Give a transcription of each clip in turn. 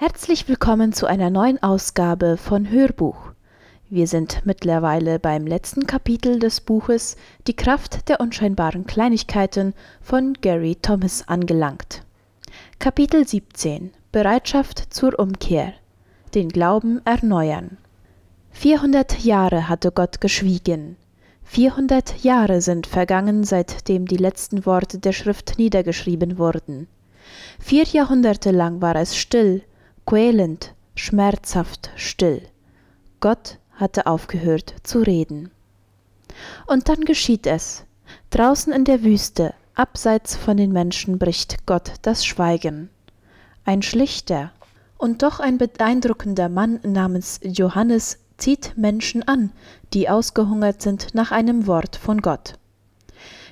Herzlich willkommen zu einer neuen Ausgabe von Hörbuch. Wir sind mittlerweile beim letzten Kapitel des Buches Die Kraft der unscheinbaren Kleinigkeiten von Gary Thomas angelangt. Kapitel 17 Bereitschaft zur Umkehr Den Glauben erneuern 400 Jahre hatte Gott geschwiegen. 400 Jahre sind vergangen, seitdem die letzten Worte der Schrift niedergeschrieben wurden. Vier Jahrhunderte lang war es still, quälend, schmerzhaft still. Gott hatte aufgehört zu reden. Und dann geschieht es. Draußen in der Wüste, abseits von den Menschen, bricht Gott das Schweigen. Ein schlichter und doch ein beeindruckender Mann namens Johannes zieht Menschen an, die ausgehungert sind nach einem Wort von Gott.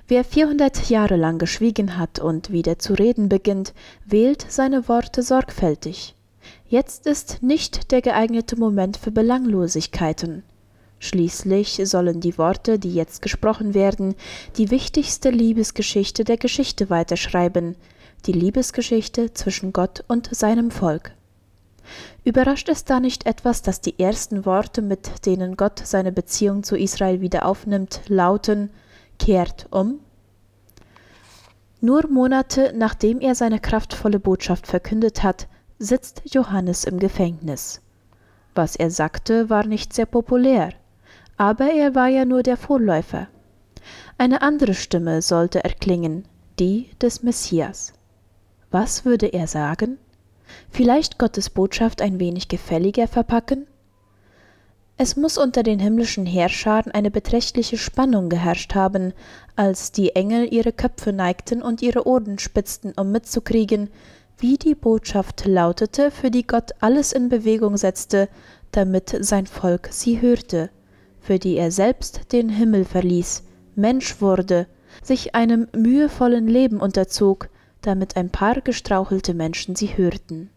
Wer 400 Jahre lang geschwiegen hat und wieder zu reden beginnt, wählt seine Worte sorgfältig. Jetzt ist nicht der geeignete Moment für Belanglosigkeiten. Schließlich sollen die Worte, die jetzt gesprochen werden, die wichtigste Liebesgeschichte der Geschichte weiterschreiben, die Liebesgeschichte zwischen Gott und seinem Volk. Überrascht es da nicht etwas, dass die ersten Worte, mit denen Gott seine Beziehung zu Israel wieder aufnimmt, lauten Kehrt um? Nur Monate nachdem er seine kraftvolle Botschaft verkündet hat, sitzt Johannes im Gefängnis. Was er sagte, war nicht sehr populär, aber er war ja nur der Vorläufer. Eine andere Stimme sollte erklingen, die des Messias. Was würde er sagen? Vielleicht Gottes Botschaft ein wenig gefälliger verpacken? Es muss unter den himmlischen Heerscharen eine beträchtliche Spannung geherrscht haben, als die Engel ihre Köpfe neigten und ihre Ohren spitzten, um mitzukriegen, wie die Botschaft lautete, für die Gott alles in Bewegung setzte, damit sein Volk sie hörte, für die er selbst den Himmel verließ, Mensch wurde, sich einem mühevollen Leben unterzog, damit ein paar gestrauchelte Menschen sie hörten.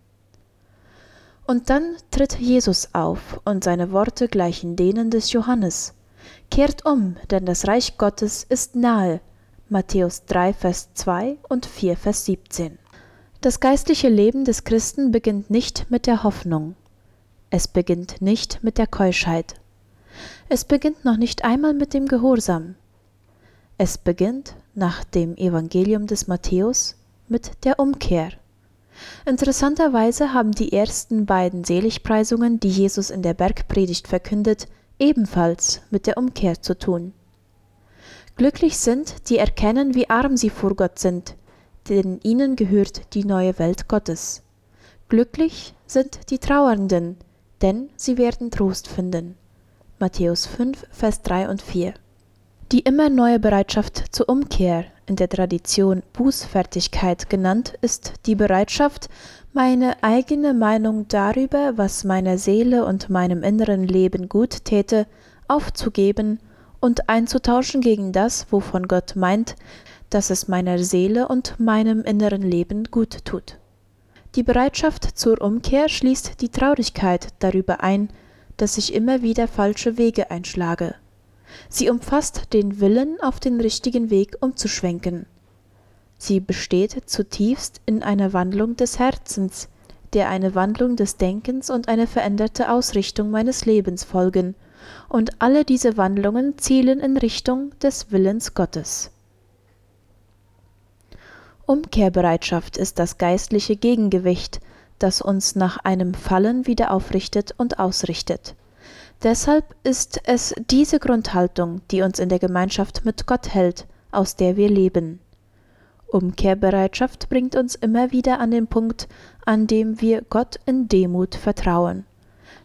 Und dann tritt Jesus auf, und seine Worte gleichen denen des Johannes. Kehrt um, denn das Reich Gottes ist nahe. Matthäus 3, Vers 2 und 4, Vers 17. Das geistliche Leben des Christen beginnt nicht mit der Hoffnung. Es beginnt nicht mit der Keuschheit. Es beginnt noch nicht einmal mit dem Gehorsam. Es beginnt, nach dem Evangelium des Matthäus, mit der Umkehr. Interessanterweise haben die ersten beiden Seligpreisungen, die Jesus in der Bergpredigt verkündet, ebenfalls mit der Umkehr zu tun. Glücklich sind, die erkennen, wie arm sie vor Gott sind, denn ihnen gehört die neue Welt Gottes. Glücklich sind die Trauernden, denn sie werden Trost finden. Matthäus 5, Vers 3 und 4. Die immer neue Bereitschaft zur Umkehr, in der Tradition Bußfertigkeit genannt, ist die Bereitschaft, meine eigene Meinung darüber, was meiner Seele und meinem inneren Leben gut täte, aufzugeben und einzutauschen gegen das, wovon Gott meint, dass es meiner Seele und meinem inneren Leben gut tut. Die Bereitschaft zur Umkehr schließt die Traurigkeit darüber ein, dass ich immer wieder falsche Wege einschlage Sie umfasst den Willen, auf den richtigen Weg umzuschwenken. Sie besteht zutiefst in einer Wandlung des Herzens, der eine Wandlung des Denkens und eine veränderte Ausrichtung meines Lebens folgen, und alle diese Wandlungen zielen in Richtung des Willens Gottes. Umkehrbereitschaft ist das geistliche Gegengewicht, das uns nach einem Fallen wieder aufrichtet und ausrichtet. Deshalb ist es diese Grundhaltung, die uns in der Gemeinschaft mit Gott hält, aus der wir leben. Umkehrbereitschaft bringt uns immer wieder an den Punkt, an dem wir Gott in Demut vertrauen.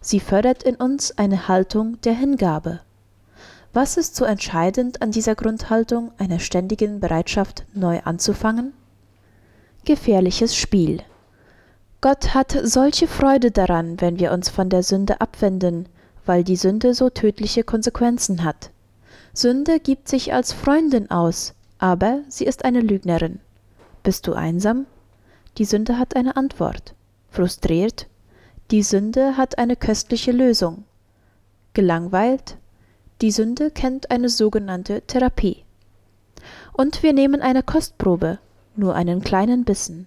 Sie fördert in uns eine Haltung der Hingabe. Was ist so entscheidend an dieser Grundhaltung einer ständigen Bereitschaft, neu anzufangen? Gefährliches Spiel. Gott hat solche Freude daran, wenn wir uns von der Sünde abwenden, weil die Sünde so tödliche Konsequenzen hat. Sünde gibt sich als Freundin aus, aber sie ist eine Lügnerin. Bist du einsam? Die Sünde hat eine Antwort. Frustriert? Die Sünde hat eine köstliche Lösung. Gelangweilt? Die Sünde kennt eine sogenannte Therapie. Und wir nehmen eine Kostprobe, nur einen kleinen Bissen.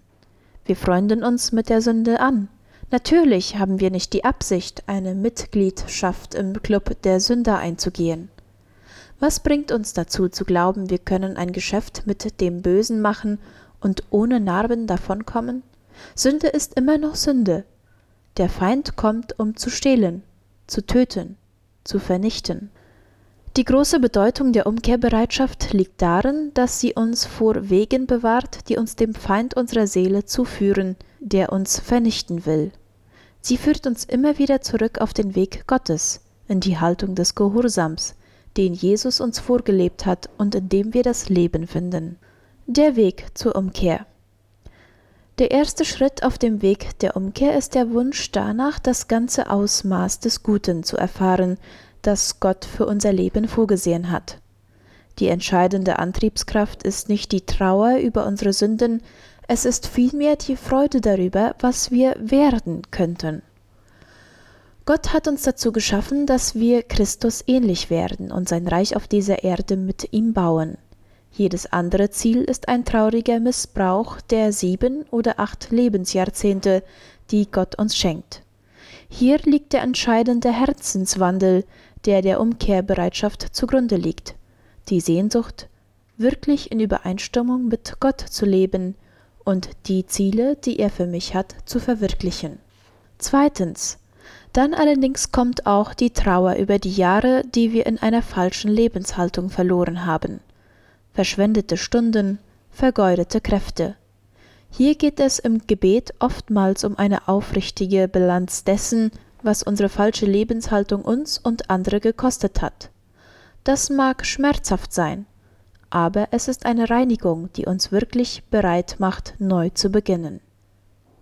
Wir freunden uns mit der Sünde an, Natürlich haben wir nicht die Absicht, eine Mitgliedschaft im Club der Sünder einzugehen. Was bringt uns dazu zu glauben, wir können ein Geschäft mit dem Bösen machen und ohne Narben davonkommen? Sünde ist immer noch Sünde. Der Feind kommt, um zu stehlen, zu töten, zu vernichten. Die große Bedeutung der Umkehrbereitschaft liegt darin, dass sie uns vor Wegen bewahrt, die uns dem Feind unserer Seele zuführen, der uns vernichten will. Sie führt uns immer wieder zurück auf den Weg Gottes, in die Haltung des Gehorsams, den Jesus uns vorgelebt hat und in dem wir das Leben finden. Der Weg zur Umkehr. Der erste Schritt auf dem Weg der Umkehr ist der Wunsch danach, das ganze Ausmaß des Guten zu erfahren, das Gott für unser Leben vorgesehen hat. Die entscheidende Antriebskraft ist nicht die Trauer über unsere Sünden, es ist vielmehr die Freude darüber, was wir werden könnten. Gott hat uns dazu geschaffen, dass wir Christus ähnlich werden und sein Reich auf dieser Erde mit ihm bauen. Jedes andere Ziel ist ein trauriger Missbrauch der sieben oder acht Lebensjahrzehnte, die Gott uns schenkt. Hier liegt der entscheidende Herzenswandel, der der Umkehrbereitschaft zugrunde liegt. Die Sehnsucht, wirklich in Übereinstimmung mit Gott zu leben und die Ziele, die er für mich hat, zu verwirklichen. Zweitens, dann allerdings kommt auch die Trauer über die Jahre, die wir in einer falschen Lebenshaltung verloren haben. Verschwendete Stunden, vergeudete Kräfte. Hier geht es im Gebet oftmals um eine aufrichtige Bilanz dessen, was unsere falsche Lebenshaltung uns und andere gekostet hat. Das mag schmerzhaft sein, aber es ist eine Reinigung, die uns wirklich bereit macht, neu zu beginnen.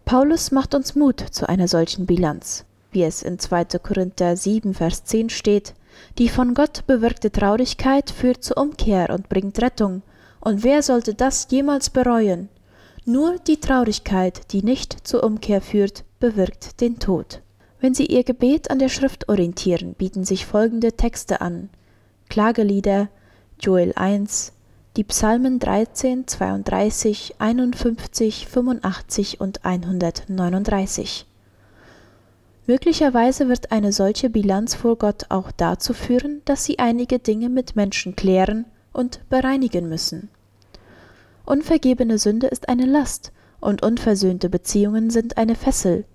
Paulus macht uns Mut zu einer solchen Bilanz wie es in 2. Korinther 7, Vers 10 steht, die von Gott bewirkte Traurigkeit führt zur Umkehr und bringt Rettung, und wer sollte das jemals bereuen? Nur die Traurigkeit, die nicht zur Umkehr führt, bewirkt den Tod. Wenn Sie Ihr Gebet an der Schrift orientieren, bieten sich folgende Texte an. Klagelieder, Joel 1, die Psalmen 13, 32, 51, 85 und 139. Möglicherweise wird eine solche Bilanz vor Gott auch dazu führen, dass sie einige Dinge mit Menschen klären und bereinigen müssen. Unvergebene Sünde ist eine Last und unversöhnte Beziehungen sind eine Fessel.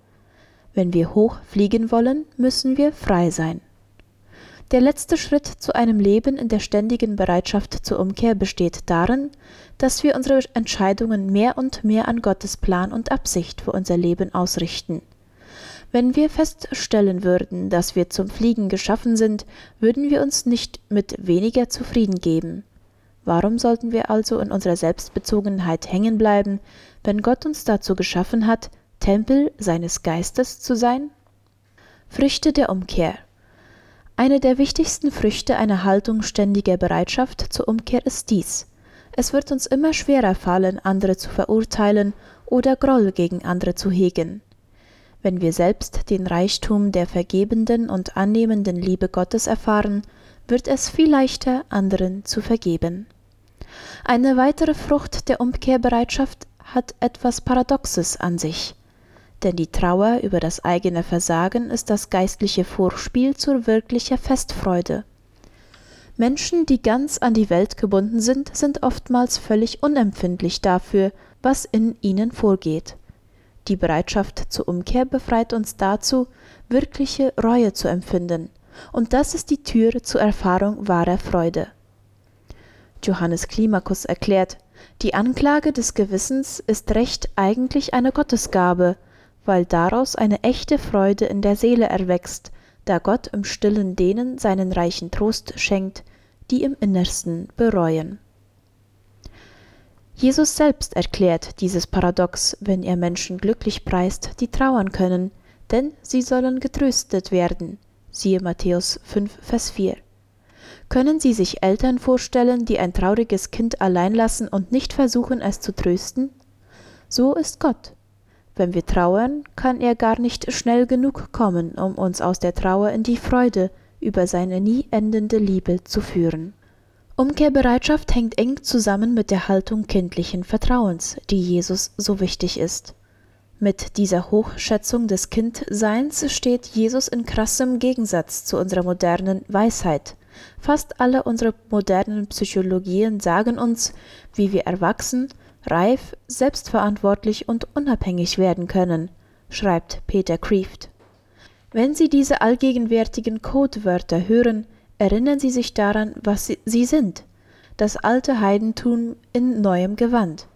Wenn wir hoch fliegen wollen, müssen wir frei sein. Der letzte Schritt zu einem Leben in der ständigen Bereitschaft zur Umkehr besteht darin, dass wir unsere Entscheidungen mehr und mehr an Gottes Plan und Absicht für unser Leben ausrichten. Wenn wir feststellen würden, dass wir zum Fliegen geschaffen sind, würden wir uns nicht mit weniger zufrieden geben. Warum sollten wir also in unserer Selbstbezogenheit hängen bleiben, wenn Gott uns dazu geschaffen hat, Tempel seines Geistes zu sein? Früchte der Umkehr Eine der wichtigsten Früchte einer Haltung ständiger Bereitschaft zur Umkehr ist dies. Es wird uns immer schwerer fallen, andere zu verurteilen oder Groll gegen andere zu hegen wenn wir selbst den Reichtum der vergebenden und annehmenden Liebe Gottes erfahren, wird es viel leichter, anderen zu vergeben. Eine weitere Frucht der Umkehrbereitschaft hat etwas Paradoxes an sich. Denn die Trauer über das eigene Versagen ist das geistliche Vorspiel zur wirklicher Festfreude. Menschen, die ganz an die Welt gebunden sind, sind oftmals völlig unempfindlich dafür, was in ihnen vorgeht. Die Bereitschaft zur Umkehr befreit uns dazu, wirkliche Reue zu empfinden, und das ist die Tür zur Erfahrung wahrer Freude. Johannes Klimakus erklärt, die Anklage des Gewissens ist Recht eigentlich eine Gottesgabe, weil daraus eine echte Freude in der Seele erwächst, da Gott im stillen denen seinen reichen Trost schenkt, die im Innersten bereuen. Jesus selbst erklärt dieses Paradox, wenn er Menschen glücklich preist, die trauern können, denn sie sollen getröstet werden. Siehe Matthäus 5, Vers 4. Können Sie sich Eltern vorstellen, die ein trauriges Kind allein lassen und nicht versuchen, es zu trösten? So ist Gott. Wenn wir trauern, kann er gar nicht schnell genug kommen, um uns aus der Trauer in die Freude über seine nie endende Liebe zu führen. Umkehrbereitschaft hängt eng zusammen mit der Haltung kindlichen Vertrauens, die Jesus so wichtig ist. Mit dieser Hochschätzung des Kindseins steht Jesus in krassem Gegensatz zu unserer modernen Weisheit. Fast alle unsere modernen Psychologien sagen uns, wie wir erwachsen, reif, selbstverantwortlich und unabhängig werden können, schreibt Peter Kreeft. Wenn Sie diese allgegenwärtigen Codewörter hören, erinnern Sie sich daran, was sie, sie sind. Das alte Heidentum in neuem Gewand.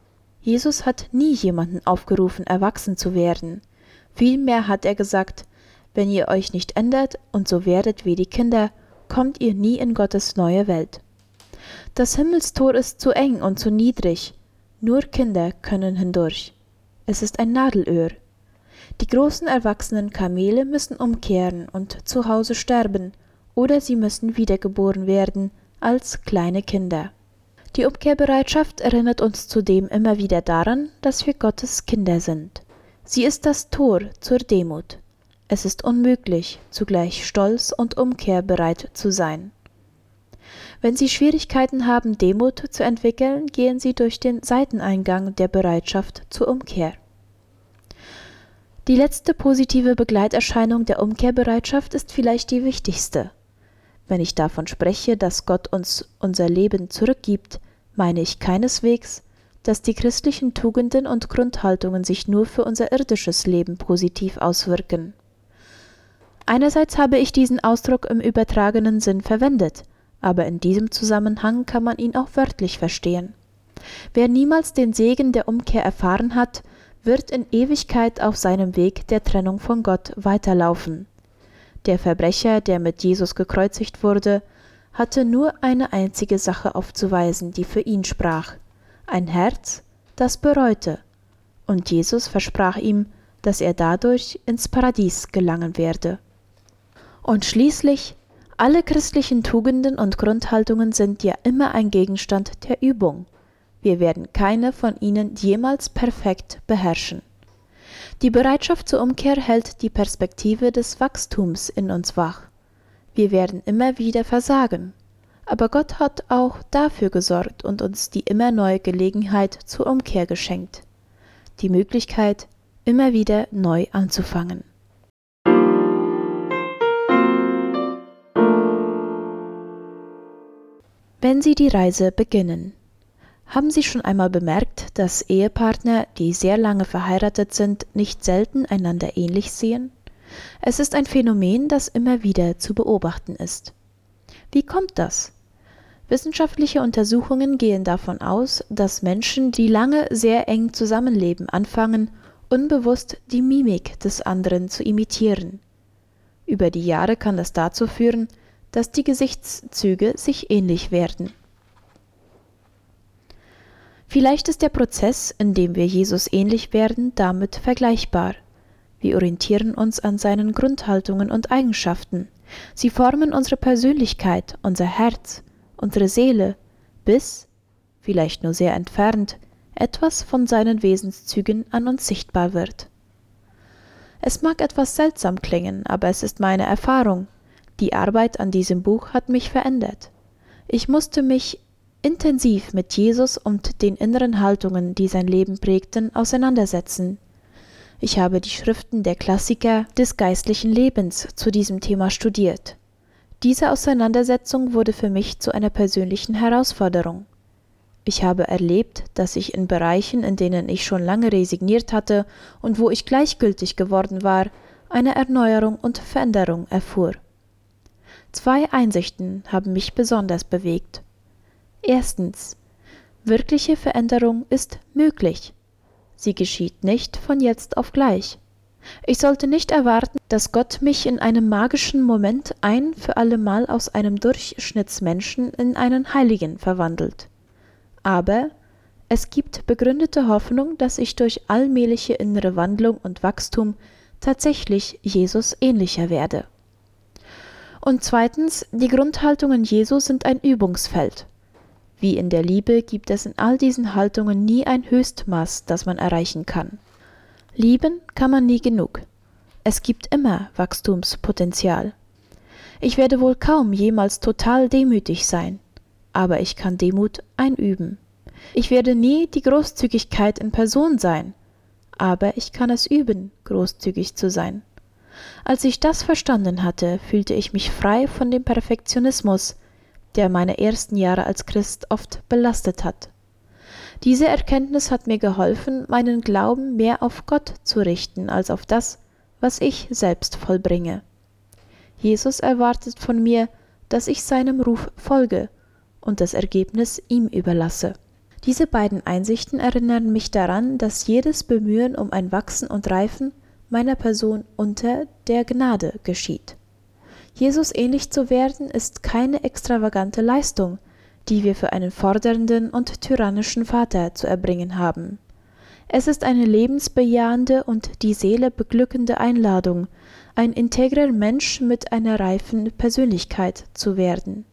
Jesus hat nie jemanden aufgerufen, erwachsen zu werden. Vielmehr hat er gesagt, wenn ihr euch nicht ändert und so werdet wie die Kinder, kommt ihr nie in Gottes neue Welt. Das Himmelstor ist zu eng und zu niedrig, nur Kinder können hindurch. Es ist ein Nadelöhr. Die großen erwachsenen Kamele müssen umkehren und zu Hause sterben, oder sie müssen wiedergeboren werden als kleine Kinder. Die Umkehrbereitschaft erinnert uns zudem immer wieder daran, dass wir Gottes Kinder sind. Sie ist das Tor zur Demut. Es ist unmöglich, zugleich stolz und umkehrbereit zu sein. Wenn Sie Schwierigkeiten haben, Demut zu entwickeln, gehen Sie durch den Seiteneingang der Bereitschaft zur Umkehr. Die letzte positive Begleiterscheinung der Umkehrbereitschaft ist vielleicht die wichtigste. Wenn ich davon spreche, dass Gott uns unser Leben zurückgibt, meine ich keineswegs, dass die christlichen Tugenden und Grundhaltungen sich nur für unser irdisches Leben positiv auswirken. Einerseits habe ich diesen Ausdruck im übertragenen Sinn verwendet, aber in diesem Zusammenhang kann man ihn auch wörtlich verstehen. Wer niemals den Segen der Umkehr erfahren hat, wird in Ewigkeit auf seinem Weg der Trennung von Gott weiterlaufen. Der Verbrecher, der mit Jesus gekreuzigt wurde, hatte nur eine einzige Sache aufzuweisen, die für ihn sprach ein Herz, das bereute, und Jesus versprach ihm, dass er dadurch ins Paradies gelangen werde. Und schließlich, alle christlichen Tugenden und Grundhaltungen sind ja immer ein Gegenstand der Übung. Wir werden keine von ihnen jemals perfekt beherrschen. Die Bereitschaft zur Umkehr hält die Perspektive des Wachstums in uns wach. Wir werden immer wieder versagen. Aber Gott hat auch dafür gesorgt und uns die immer neue Gelegenheit zur Umkehr geschenkt. Die Möglichkeit, immer wieder neu anzufangen. Wenn Sie die Reise beginnen. Haben Sie schon einmal bemerkt, dass Ehepartner, die sehr lange verheiratet sind, nicht selten einander ähnlich sehen? Es ist ein Phänomen, das immer wieder zu beobachten ist. Wie kommt das? Wissenschaftliche Untersuchungen gehen davon aus, dass Menschen, die lange sehr eng zusammenleben, anfangen, unbewusst die Mimik des anderen zu imitieren. Über die Jahre kann das dazu führen, dass die Gesichtszüge sich ähnlich werden. Vielleicht ist der Prozess, in dem wir Jesus ähnlich werden, damit vergleichbar. Wir orientieren uns an seinen Grundhaltungen und Eigenschaften. Sie formen unsere Persönlichkeit, unser Herz, unsere Seele, bis, vielleicht nur sehr entfernt, etwas von seinen Wesenszügen an uns sichtbar wird. Es mag etwas seltsam klingen, aber es ist meine Erfahrung. Die Arbeit an diesem Buch hat mich verändert. Ich musste mich intensiv mit Jesus und den inneren Haltungen, die sein Leben prägten, auseinandersetzen. Ich habe die Schriften der Klassiker des geistlichen Lebens zu diesem Thema studiert. Diese Auseinandersetzung wurde für mich zu einer persönlichen Herausforderung. Ich habe erlebt, dass ich in Bereichen, in denen ich schon lange resigniert hatte und wo ich gleichgültig geworden war, eine Erneuerung und Veränderung erfuhr. Zwei Einsichten haben mich besonders bewegt. Erstens. Wirkliche Veränderung ist möglich. Sie geschieht nicht von jetzt auf gleich. Ich sollte nicht erwarten, dass Gott mich in einem magischen Moment ein für allemal aus einem Durchschnittsmenschen in einen Heiligen verwandelt. Aber es gibt begründete Hoffnung, dass ich durch allmähliche innere Wandlung und Wachstum tatsächlich Jesus ähnlicher werde. Und zweitens, die Grundhaltungen Jesu sind ein Übungsfeld. Wie in der Liebe gibt es in all diesen Haltungen nie ein Höchstmaß, das man erreichen kann. Lieben kann man nie genug. Es gibt immer Wachstumspotenzial. Ich werde wohl kaum jemals total demütig sein, aber ich kann Demut einüben. Ich werde nie die Großzügigkeit in Person sein, aber ich kann es üben, großzügig zu sein. Als ich das verstanden hatte, fühlte ich mich frei von dem Perfektionismus, der meine ersten Jahre als Christ oft belastet hat. Diese Erkenntnis hat mir geholfen, meinen Glauben mehr auf Gott zu richten als auf das, was ich selbst vollbringe. Jesus erwartet von mir, dass ich seinem Ruf folge und das Ergebnis ihm überlasse. Diese beiden Einsichten erinnern mich daran, dass jedes Bemühen um ein Wachsen und Reifen meiner Person unter der Gnade geschieht. Jesus ähnlich zu werden ist keine extravagante Leistung, die wir für einen fordernden und tyrannischen Vater zu erbringen haben. Es ist eine lebensbejahende und die Seele beglückende Einladung, ein integrer Mensch mit einer reifen Persönlichkeit zu werden.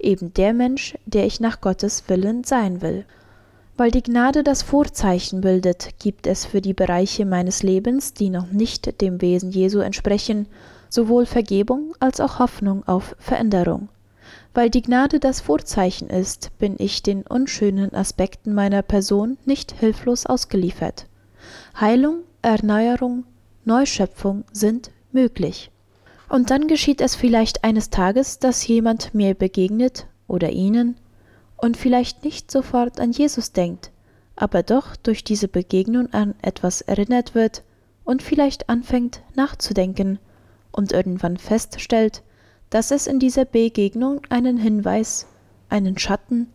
Eben der Mensch, der ich nach Gottes Willen sein will. Weil die Gnade das Vorzeichen bildet, gibt es für die Bereiche meines Lebens, die noch nicht dem Wesen Jesu entsprechen, sowohl Vergebung als auch Hoffnung auf Veränderung. Weil die Gnade das Vorzeichen ist, bin ich den unschönen Aspekten meiner Person nicht hilflos ausgeliefert. Heilung, Erneuerung, Neuschöpfung sind möglich. Und dann geschieht es vielleicht eines Tages, dass jemand mir begegnet oder ihnen und vielleicht nicht sofort an Jesus denkt, aber doch durch diese Begegnung an etwas erinnert wird und vielleicht anfängt nachzudenken und irgendwann feststellt, dass es in dieser Begegnung einen Hinweis, einen Schatten,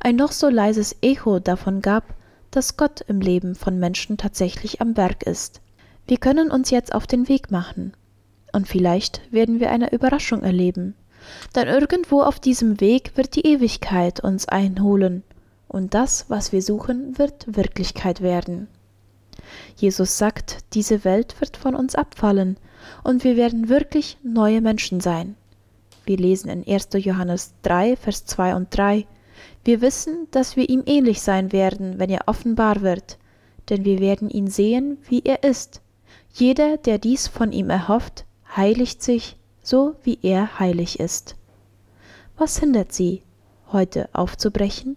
ein noch so leises Echo davon gab, dass Gott im Leben von Menschen tatsächlich am Werk ist. Wir können uns jetzt auf den Weg machen. Und vielleicht werden wir eine Überraschung erleben. Denn irgendwo auf diesem Weg wird die Ewigkeit uns einholen. Und das, was wir suchen, wird Wirklichkeit werden. Jesus sagt, diese Welt wird von uns abfallen und wir werden wirklich neue Menschen sein. Wir lesen in 1. Johannes 3, Vers 2 und 3. Wir wissen, dass wir ihm ähnlich sein werden, wenn er offenbar wird, denn wir werden ihn sehen, wie er ist. Jeder, der dies von ihm erhofft, heiligt sich, so wie er heilig ist. Was hindert sie, heute aufzubrechen?